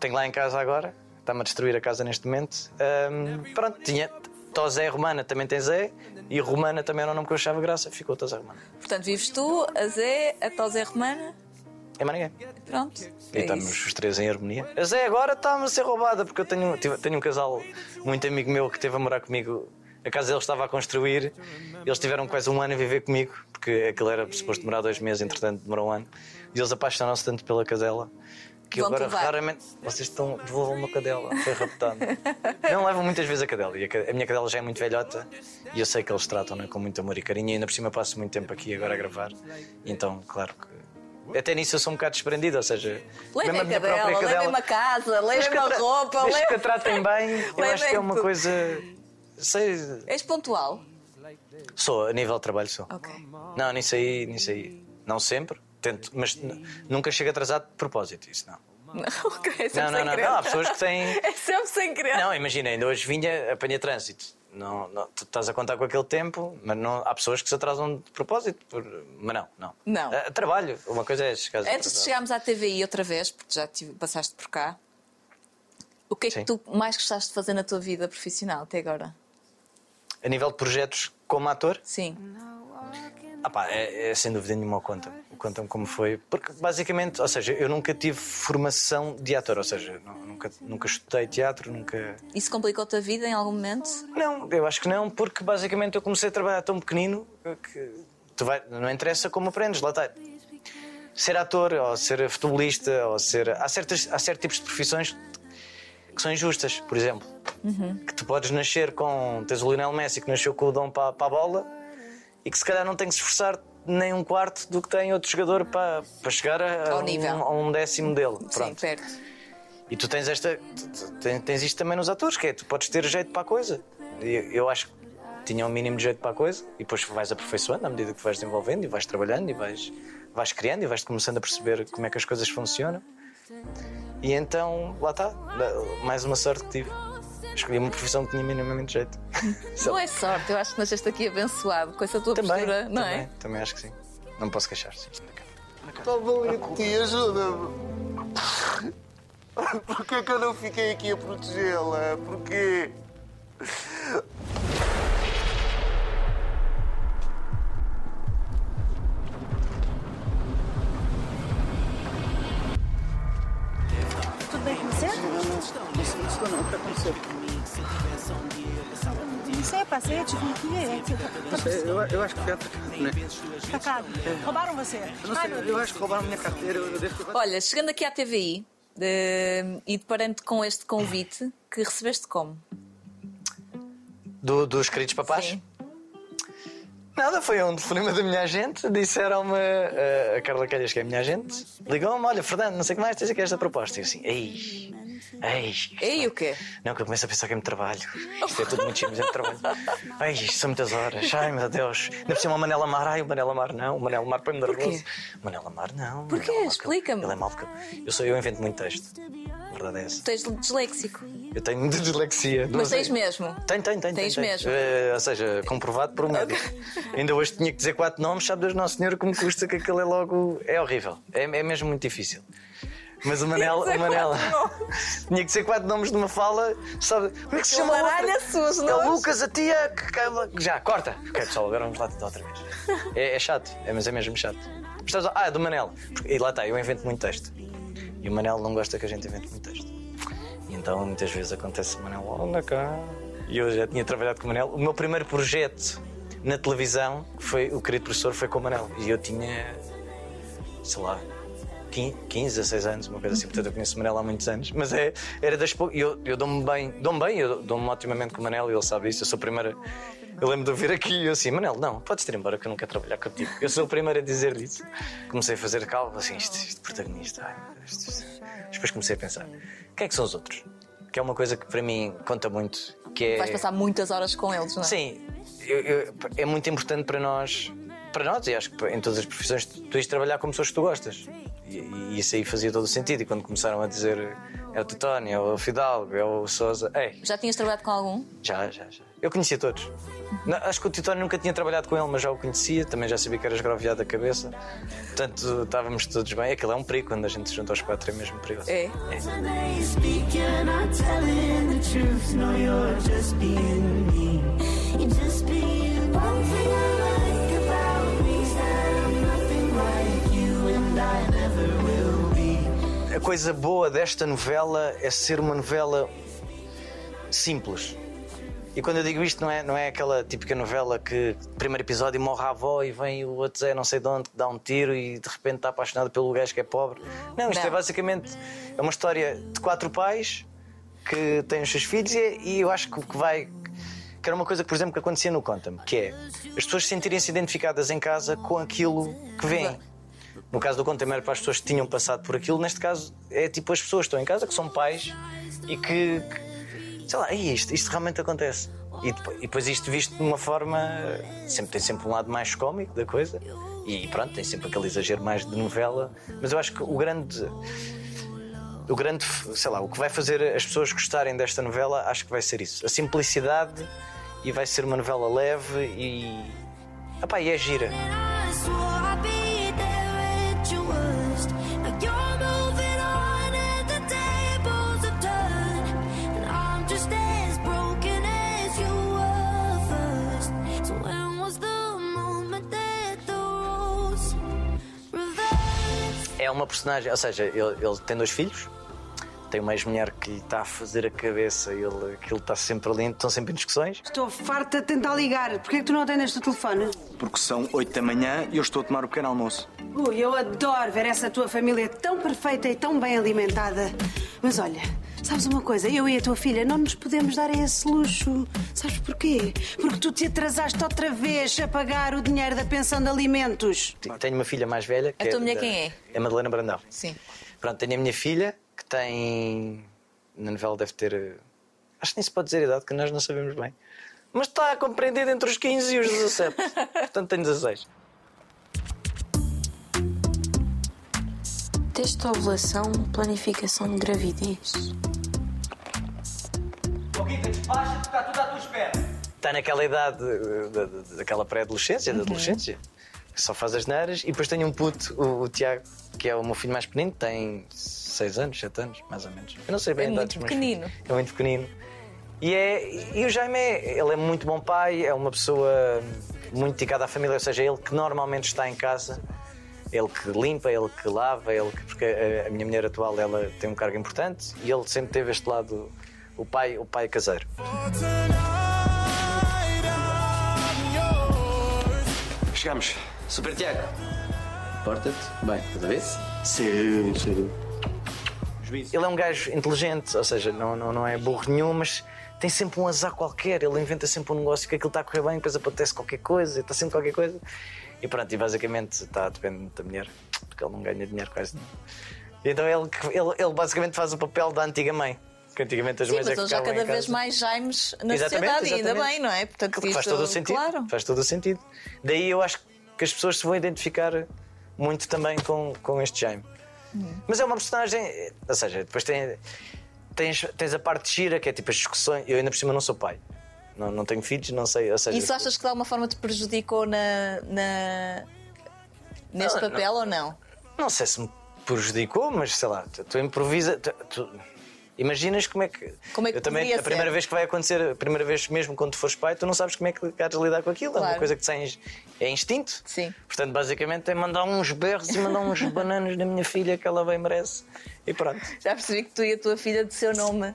Tenho lá em casa agora, está-me a destruir a casa neste momento. Ahm, pronto, tinha Tosé Romana, também tem Zé, e Romana também era o nome que eu achava graça, ficou Tosé Romana. Portanto, vives tu, a Zé, a Tosé Romana. É mais ninguém. Pronto. E É estamos isso. os três em harmonia. A Zé agora está-me a ser roubada, porque eu tenho, tive- tenho um casal muito amigo meu que esteve a morar comigo. A casa deles estava a construir, eles tiveram quase um ano a viver comigo, porque aquilo era suposto demorar dois meses, entretanto demorou um ano. E eles apaixonaram-se tanto pela cadela que Vão-te agora raramente. Vocês estão. devolvam uma cadela, foi raptado. Não levam muitas vezes a cadela, e a minha cadela já é muito velhota e eu sei que eles tratam-na com muito amor e carinho, e ainda por cima passo muito tempo aqui agora a gravar. Então, claro que. Até nisso eu sou um bocado desprendido, ou seja, Levem a cadela, própria levem-me a casa, levem-me a roupa, desde que a levem... tratem [LAUGHS] bem, eu acho que é Levem uma coisa. Sei, És pontual? sou, a nível de trabalho sou. Ok. Não, nisso aí, nisso aí. Não sempre, tento, mas nunca chego atrasado de propósito, isso não. Não, [LAUGHS] ok, é Não, não, não, não, há pessoas que têm. [LAUGHS] É sempre sem querer. Não, imagina, ainda hoje vinha, apanha trânsito. Não, não, tu estás a contar com aquele tempo, mas não, há pessoas que se atrasam de propósito. por- mas não, não. Não. Ah, trabalho, uma coisa é chegar Antes de chegarmos à TVI outra vez, porque já tive- passaste por cá, o que é que Sim. tu mais gostaste de fazer na tua vida profissional até agora? A nível de projetos como ator, Sim. Ah pá, é, é sem dúvida nenhuma o Conta. O Conta-me como foi. Porque basicamente, ou seja, eu nunca tive formação de ator, ou seja, nu- nunca, nunca estudei teatro, nunca. Isso complicou-te a vida em algum momento? Não, eu acho que não, porque basicamente eu comecei a trabalhar tão pequenino que vai, não interessa como aprendes, lá está. Ser ator, ou ser futebolista, ou ser. Há, certas, há certos tipos de profissões que são injustas, por exemplo. Que tu podes nascer com. Tens o Lionel Messi que nasceu com o dom para, para a bola e que se calhar não tem que se esforçar nem um quarto do que tem outro jogador para, para chegar a, Ao um, a um décimo dele. Sim, Pronto. perto. E tu tens esta. Tens, tens isto também nos atores, que é tu podes ter jeito para a coisa. E eu acho que tinha o mínimo de jeito para a coisa e depois vais aperfeiçoando à medida que vais desenvolvendo e vais trabalhando e vais, vais criando e vais começando a perceber como é que as coisas funcionam. E então, lá está, mais uma sorte que tive. Escolhi uma profissão que tinha minimamente jeito. [LAUGHS] Sei Não é sorte, eu acho que nasceste aqui abençoado com essa tua Também, postura, não também, é? também acho que sim. Não posso queixar. Sim. Está valente, tia, ajuda-me. Porquê que eu não fiquei aqui a protegê-la? Porquê? Não sei, eu, eu acho que foi atacado, né? Atacado. Roubaram você? Eu, não sei, eu acho que roubaram a minha carteira, eu, eu devo ter... Olha, chegando aqui à TVI de- e deparando com este convite que recebeste como? Do, dos queridos papás? Sim. Nada, foi um telefonema da minha agente. Disseram-me, eh, a Carla Calhas, que é a minha agente, ligou-me: Olha, Fernando, não sei o que mais, tens aqui esta proposta. E eu assim: Ei, ei. Ei, o quê? Não, que eu começo a pensar que é muito trabalho. Isto é tudo muito mas é muito trabalho. [LAUGHS] Ai, isto são muitas horas. Ai, meu Deus. Ainda cima o Manela Mar. Ai, o Manela Mar não. O Manela Mar põe-me nervoso. Manela Mar não. Porquê? Explica-me. Ele é mau porque eu, sou eu invento muito texto. A verdade é essa. Tu és disléxico. Eu tenho muita dislexia. Mas tens mesmo. Tenho, tenho, tenho. Tens mesmo? Eh, ou seja, comprovado por um médico. Ainda hoje tinha que dizer quatro nomes, sabe Deus Nosso Senhor como custa que aquilo é logo. É horrível. É, é mesmo muito difícil. Mas o Manel. O Manel tinha que ser quatro nomes de uma fala, sabe? Como é que se chama? outra? Os É o. Lucas, a tia. que- Já, corta. Ok, pessoal, agora vamos lá tentar outra vez. É, é chato, é, mas é mesmo chato. Ah, é do Manel. E lá está, eu invento muito texto. E o Manel não gosta que a gente invente muito texto. E então muitas vezes acontece o Manel, anda cá. E eu já tinha trabalhado com o Manel. O meu primeiro projeto na televisão, que foi o querido professor, foi com o Manel. E eu tinha, sei lá, 15, 15 16 anos, uma coisa assim. Portanto, eu conheço o Manel há muitos anos. Mas é, era das poucas. Eu, eu dou-me bem, dou-me bem, eu dou-me otimamente com o Manel e ele sabe isso. Eu sou a primeira. Eu lembro de ouvir aqui e eu assim, Manel, não, podes ir embora que eu não quero trabalhar contigo. Eu sou o primeiro a dizer isso. Comecei a fazer cálculo, assim, isto, isto protagonista. ai, isto, isto. Depois comecei a pensar, quem é que são os outros? Que é uma coisa que para mim conta muito. Que é... Vais passar muitas horas com eles, não é? Sim, eu- eu- é muito importante para nós, para nós, e acho que em todas as profissões, tu tens de trabalhar com pessoas que tu gostas. E, e isso aí fazia todo o sentido. E quando começaram a dizer é o Titónio, é o Fidalgo, é o Sousa, ei, Já tinhas trabalhado com algum? já, já, já. Eu conhecia todos. Não, acho que o Titónio nunca tinha trabalhado com ele, mas já o conhecia, também já sabia que era esgroviado da cabeça. Portanto, estávamos todos bem. Aquilo é um perigo quando a gente se junta aos quatro, é mesmo perigoso. É. Speak, A coisa boa desta novela é ser uma novela simples. E quando eu digo isto, não é, não é aquela típica novela que, primeiro episódio, morre a avó e vem o outro Zé, não sei de onde, que dá um tiro e de repente está apaixonado pelo gajo que é pobre. Não, isto Não. é basicamente é uma história de quatro pais que têm os seus filhos e, e eu acho que vai. Que era uma coisa, por exemplo, que acontecia no Conta-me, que é as pessoas sentirem-se identificadas em casa com aquilo que veem. No caso do Conta-me era para as pessoas que tinham passado por aquilo, neste caso é tipo as pessoas que estão em casa, que são pais e que, que- sei lá, "Ei, isto, isto realmente acontece. E depois, e depois isto visto de uma forma. Sempre tem sempre um lado mais cómico da coisa. E pronto, tem sempre aquele exagero mais de novela. Mas eu acho que o grande. O grande, sei lá, o que vai fazer as pessoas gostarem desta novela, acho que vai ser isso. A simplicidade e vai ser uma novela leve e. Epá, e é gira. É uma personagem, ou seja, ele, ele tem dois filhos, tem uma ex-mulher que lhe está a fazer a cabeça, ele, aquilo está sempre ali, estão sempre em discussões. Estou farta de tentar ligar. Porquê é que tu não atendes o telefone? Porque são 8 da manhã e eu estou a tomar o pequeno almoço. Ui, eu adoro ver essa tua família tão perfeita e tão bem alimentada. Mas olha, sabes uma coisa? Eu e a tua filha não nos podemos dar a esse luxo. Sabes porquê? Porque tu te atrasaste outra vez a pagar o dinheiro da pensão de alimentos. Tenho uma filha mais velha. Que A tua mulher da- quem é? É Madalena Brandão. Sim. Pronto, tenho a minha filha, que tem. Na novela deve ter. eh, Acho que nem se pode dizer a idade, que nós não sabemos bem. Mas está compreendido entre os 15 e os 17. [LAUGHS] Portanto, tenho 16. Teste de ovulação, planificação de gravidez. está tudo à tua espera. Está naquela idade, eh, da- da- daquela pré-adolescência, da adolescência, que só faz as neiras. E depois tenho um puto, o, o Tiago, que é o meu filho mais pequenino, tem 6 anos, 7 anos, mais ou menos. Eu não sei bem É a idade muito pequenino. filhos. É muito pequenino. E, é, e o Jaime é, ele é muito bom pai, é uma pessoa muito dedicada à família, ou seja, ele que normalmente está em casa, ele que limpa, ele que lava, ele que, porque a, a minha mulher atual ela tem um cargo importante e ele sempre teve este lado, o pai, o pai caseiro. Chegamos. Super Tiago. Porta-te. Bem, cada vez? Sim, sim. Ele é um gajo inteligente, ou seja, não, não, não é burro nenhum, mas tem sempre um azar qualquer. Ele inventa sempre um negócio que aquilo está a correr bem, depois acontece qualquer coisa, está sempre qualquer coisa. E pronto, e basicamente está depende da mulher, porque ele não ganha dinheiro quase nenhum. Então ele, ele, ele basicamente faz o papel da antiga mãe. Que antigamente as Sim, mães é mas que hoje há ficavam cada vez casa. mais Jaimes na Exatamente, sociedade, e ainda exatamente. bem, não é? Portanto, Faz isto- todo o sentido. Claro. Faz todo o sentido. Daí eu acho que as pessoas se vão identificar muito também com, com este Jaime. Mas é uma personagem. Ou seja, depois tem, tens, tens a parte gira, que é tipo as discussões. Eu ainda por cima não sou pai. Não, não tenho filhos, não sei. Ou seja, Isso achas que de alguma forma te prejudicou na, na- neste Não, papel ou não? Não sei se me prejudicou, mas sei lá, tu, tu improvisa. Tu, tu imaginas como é que. Como é que eu também, a primeira ser? vez que vai acontecer, a primeira vez mesmo quando tu fores pai, tu não sabes como é que queres lidar com aquilo. É Claro. uma coisa que tens. É instinto. Sim. Portanto, basicamente é mandar uns berros e mandar uns bananos na minha filha que ela bem merece. E pronto. Já percebi que tu e a tua filha de seu nome,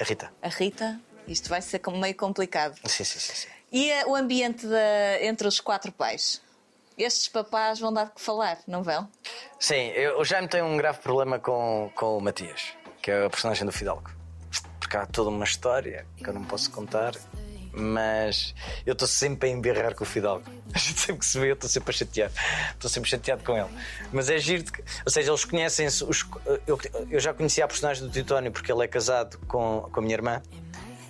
A Rita. a Rita, isto vai ser meio complicado. Sim, sim, sim. sim. E o ambiente da- entre os quatro pais? Estes papás vão dar de que falar, não vão? Sim, eu, o Jaime tem um grave problema com, com o Matias, que é a personagem do Fidalgo. Porque há toda uma história que eu não posso contar, mas eu estou sempre a embirrar com o Fidalgo. [LAUGHS] A gente sempre que se vê, eu estou sempre a chatear. Estou sempre chateado com ele. Mas é giro, de que- ou seja, eles conhecem-se. os- Eu, eu já conhecia a personagem do Titónio porque ele é casado com, com a minha irmã.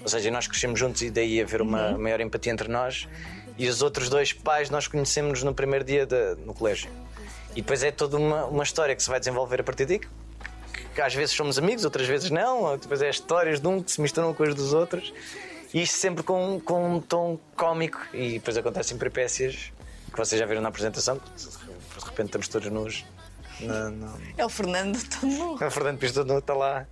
Ou seja, nós crescemos juntos e daí haver uma maior empatia entre nós. E os outros dois pais nós conhecemos no primeiro dia da- no colégio. E depois é toda uma, uma história que se vai desenvolver a partir daí. Que- às vezes somos amigos, outras vezes não. Depois é histórias de um que se misturam com as dos outros. E isto sempre com, com um tom cómico. E depois acontecem peripécias que vocês já viram na apresentação. De repente estamos todos nus. É o Fernando, todo nu. O Fernando Pisto não está lá.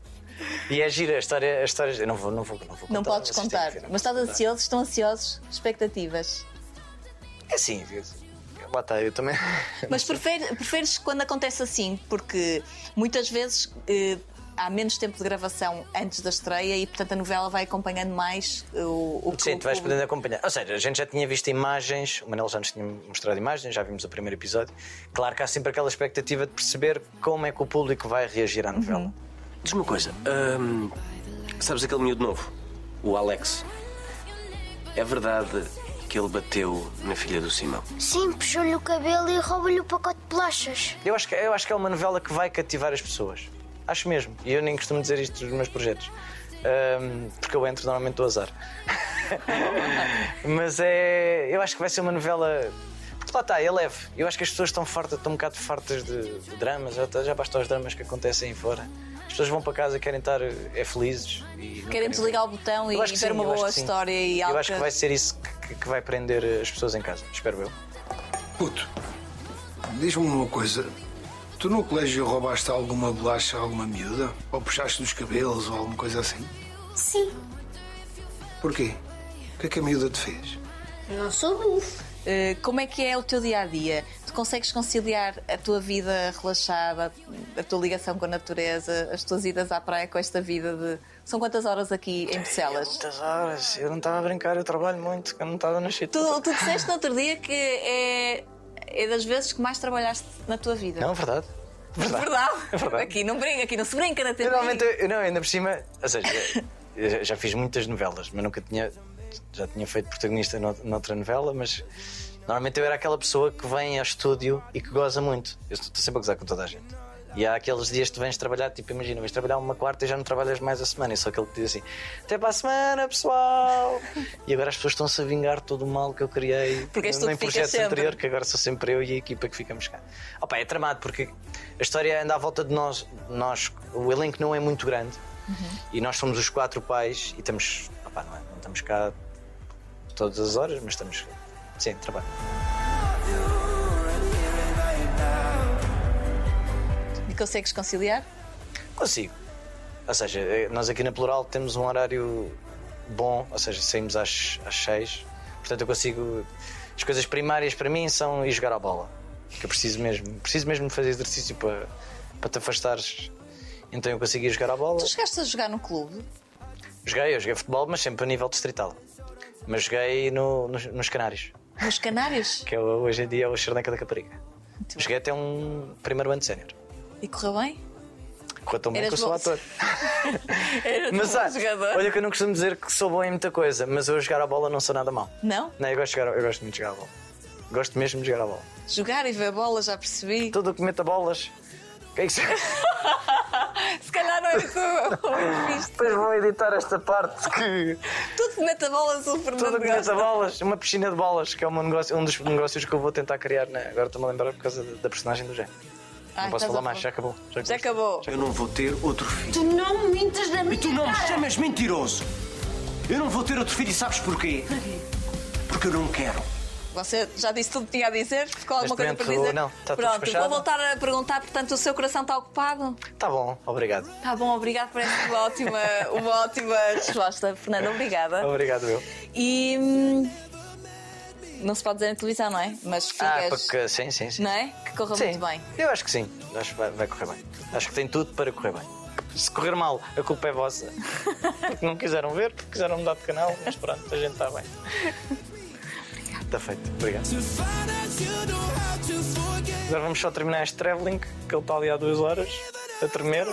E é gira a história. A história eu não vou, não vou, não vou Não contar, podes vocês têm contar. não Mas estás ansioso? Estão ansiosos? Expectativas? É assim, lá está, eu também. [LAUGHS] Mas prefere- preferes quando acontece assim, porque muitas vezes eh, há menos tempo de gravação antes da estreia e, portanto, a novela vai acompanhando mais o, o que Sim, o tu vais podendo acompanhar. Ou seja, a gente já tinha visto imagens, o Manel já nos tinha mostrado imagens, já vimos o primeiro episódio. Claro que há sempre aquela expectativa de perceber como é que o público vai reagir à novela. Uhum. Diz-me uma coisa. hum, sabes aquele miúdo novo? O Alex. É verdade que ele bateu na filha do Simão? Sim, puxou-lhe o cabelo e rouba-lhe o pacote de bolachas. Eu acho, que, eu acho que é uma novela que vai cativar as pessoas. Acho mesmo. E eu nem costumo dizer isto nos meus projetos. Ahm, porque eu entro normalmente do azar. [LAUGHS] Mas é. Eu acho que vai ser uma novela. Lá está, é leve. Eu acho que as pessoas estão fartas, estão um bocado fartas de, de dramas. Já, já bastam os dramas que acontecem aí fora. As pessoas vão para casa querem estar é, felizes. E Querem desligar o botão e Eu acho que ver sim, uma eu boa história e Eu algo acho que vai ser isso que, que vai prender as pessoas em casa. Espero eu. Puto, diz-me uma coisa. Tu no colégio roubaste alguma bolacha a alguma miúda? Ou puxaste dos cabelos ou alguma coisa assim? Sim, Porquê? O que é que a miúda te fez? não sou burro. Eh, como é que é o teu dia a dia? Tu consegues conciliar a tua vida relaxada, a tua ligação com a natureza, as tuas idas à praia com esta vida de. São quantas horas aqui em Bucelas? Muitas horas. Eu não estava a brincar, eu trabalho muito, eu não estava na shit. Tu, tu disseste no outro dia que é, é das vezes que mais trabalhaste na tua vida. Não, é verdade. Verdade. Verdade. É verdade. Aqui não brinca, aqui não se brinca na TV. Normalmente, eu, não, ainda por cima, ou seja, [LAUGHS] já fiz muitas novelas, mas nunca tinha. Já tinha feito protagonista nou- noutra novela, mas normalmente eu era aquela pessoa que vem ao estúdio e que goza muito. Eu estou sempre a gozar com toda a gente. E há aqueles dias que tu vens trabalhar, tipo, imagina, vens trabalhar uma quarta e já não trabalhas mais a semana. E só aquele que diz assim: até para a semana, pessoal! e agora as pessoas estão-se a vingar todo o mal que eu criei Porque em sempre. anteriores, que agora sou sempre eu e a equipa que ficamos cá. Opa, é tramado porque a história anda à volta de nós. nós o elenco não é muito grande e nós somos os quatro pais e estamos. Opa, não, é, não estamos cá todas as horas, mas estamos. Sim, trabalho. E consegues conciliar? Consigo. Ou seja, eh, nós aqui na Plural temos um horário bom, ou seja, saímos às, às seis. Portanto, eu consigo. As coisas primárias para mim são ir jogar a bola. Que eu preciso mesmo. Preciso mesmo fazer exercício para, para te afastares. Então eu consigo ir jogar a bola. Tu chegaste a jogar no clube? Joguei, eu joguei futebol, mas sempre a nível distrital. Mas joguei no- nos, nos Canários, Nos Canários? [LAUGHS] que é hoje em dia é o Charneca da Caparica. Joguei até um primeiro ano de sénior. E correu bem? Correu tão bem que eu sou ator. [LAUGHS] Mas bom jogador? olha que eu não costumo dizer que sou bom em muita coisa, mas eu a jogar a bola não sou nada mal. Não? Não, eu gosto, de jogar, eu gosto muito de jogar a bola. Gosto mesmo de jogar a bola. Jogar e ver bola, já percebi. Tudo que meta bolas. O que é que [LAUGHS] se... Se calhar não era tu o visto. Depois vou editar esta parte que. Tudo que meta bolas o Fernando Tudo o que meta gosta. bolas, uma piscina de bolas, que é um, negócio, um dos negócios que eu vou tentar criar. Né? Agora estou-me a lembrar por causa da, personagem do Jé. Ai, não posso falar mais, já acabou. Já acabou. Eu não vou ter outro filho. Tu não mintas na minha E tu não me chamas mentiroso. Eu não vou ter outro filho e sabes porquê? Porque eu não quero. Você já disse tudo que tinha a dizer? Ficou alguma coisa para dizer? não, está tudo Pronto, despachado. vou voltar a perguntar, portanto, o seu coração está ocupado? Tá bom, obrigado. Tá bom, obrigado por esta uma ótima, [LAUGHS] uma ótima resposta, Fernanda, obrigada. Obrigado, eu. E hum, não se pode dizer na televisão, não é? Mas Ah, ficas, porque sim, sim, sim. não é? Que corra Sim, muito bem. Eu acho que sim. Acho que vai, vai correr bem. Acho que tem tudo para correr bem. Se correr mal, a culpa é vossa. [LAUGHS] Porque não quiseram ver, porque quiseram mudar de canal, mas pronto, a gente está bem. Está feito. Obrigado. Agora vamos só terminar este travelling, que ele está ali há duas horas, a tremer.